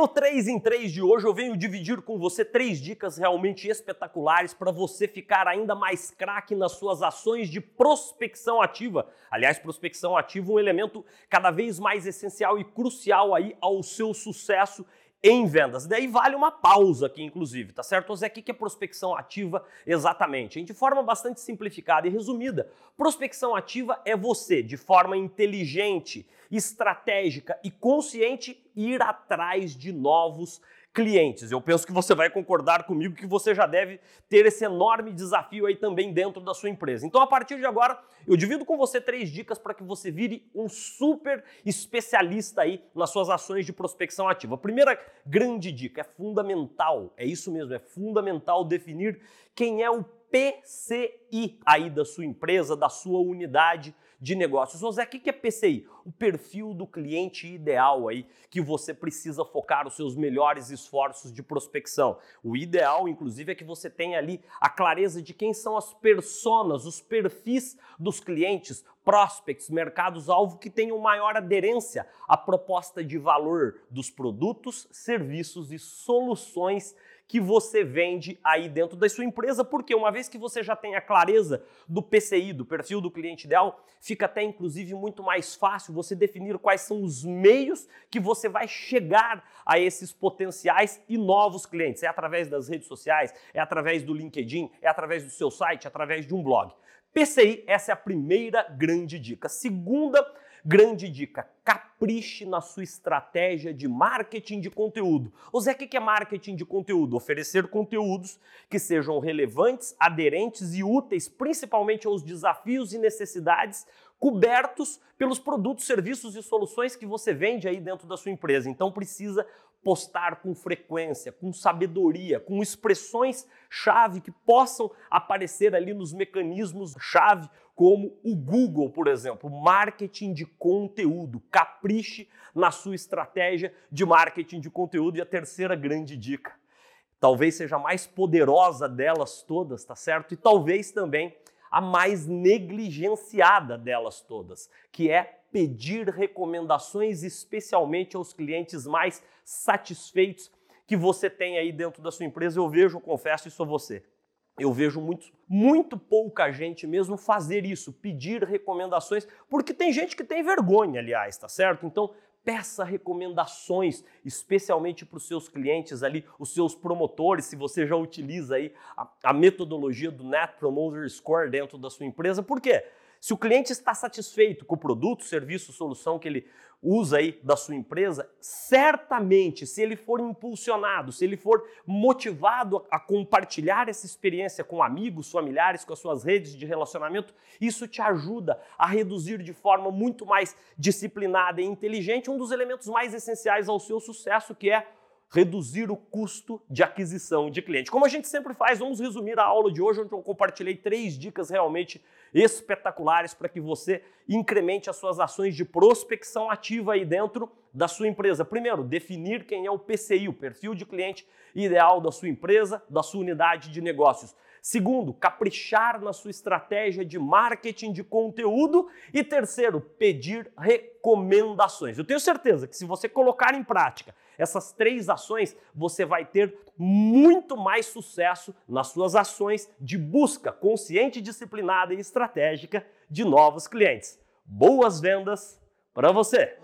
no 3 em 3 de hoje eu venho dividir com você três dicas realmente espetaculares para você ficar ainda mais craque nas suas ações de prospecção ativa. Aliás, prospecção ativa é um elemento cada vez mais essencial e crucial aí ao seu sucesso em vendas. Daí vale uma pausa aqui, inclusive, tá certo? Zé, o que é prospecção ativa exatamente? De forma bastante simplificada e resumida, prospecção ativa é você, de forma inteligente, estratégica e consciente, ir atrás de novos clientes. Eu penso que você vai concordar comigo que você já deve ter esse enorme desafio aí também dentro da sua empresa. Então, a partir de agora, eu divido com você três dicas para que você vire um super especialista aí nas suas ações de prospecção ativa. A primeira grande dica é fundamental, é isso mesmo, é fundamental definir quem é o PCI aí da sua empresa, da sua unidade de negócios. José, o que é PCI? O perfil do cliente ideal aí que você precisa focar os seus melhores esforços de prospecção. O ideal, inclusive, é que você tenha ali a clareza de quem são as personas, os perfis dos clientes, prospects, mercados-alvo que tenham maior aderência à proposta de valor dos produtos, serviços e soluções que você vende aí dentro da sua empresa, porque uma vez que você já tem a clareza do PCI, do perfil do cliente ideal, fica até inclusive muito mais fácil você definir quais são os meios que você vai chegar a esses potenciais e novos clientes. É através das redes sociais, é através do LinkedIn, é através do seu site, é através de um blog. PCI, essa é a primeira grande dica. Segunda grande dica, capriche na sua estratégia de marketing de conteúdo. O Zé, o que é marketing de conteúdo? Oferecer conteúdos que sejam relevantes, aderentes e úteis, principalmente aos desafios e necessidades cobertos pelos produtos, serviços e soluções que você vende aí dentro da sua empresa. Então precisa postar com frequência, com sabedoria, com expressões chave que possam aparecer ali nos mecanismos chave como o Google, por exemplo, marketing de conteúdo. Capriche na sua estratégia de marketing de conteúdo. E a terceira grande dica, talvez seja a mais poderosa delas todas, tá certo? E talvez também a mais negligenciada delas todas, que é pedir recomendações especialmente aos clientes mais satisfeitos que você tem aí dentro da sua empresa. Eu vejo, confesso isso a você eu vejo muito, muito pouca gente mesmo fazer isso, pedir recomendações, porque tem gente que tem vergonha, aliás, tá certo? Então, peça recomendações, especialmente para os seus clientes ali, os seus promotores, se você já utiliza aí a, a metodologia do Net Promoter Score dentro da sua empresa. Por quê? Se o cliente está satisfeito com o produto, serviço, solução que ele usa aí da sua empresa, certamente, se ele for impulsionado, se ele for motivado a compartilhar essa experiência com amigos, familiares, com as suas redes de relacionamento, isso te ajuda a reduzir de forma muito mais disciplinada e inteligente um dos elementos mais essenciais ao seu sucesso, que é reduzir o custo de aquisição de cliente. Como a gente sempre faz, vamos resumir a aula de hoje, onde eu compartilhei três dicas realmente espetaculares para que você incremente as suas ações de prospecção ativa aí dentro da sua empresa. Primeiro, definir quem é o PCI, o perfil de cliente ideal da sua empresa, da sua unidade de negócios. Segundo, caprichar na sua estratégia de marketing de conteúdo. E terceiro, pedir recomendações. Eu tenho certeza que se você colocar em prática essas três ações, você vai ter muito mais sucesso nas suas ações de busca consciente, disciplinada e estratégica de novos clientes. Boas vendas para você!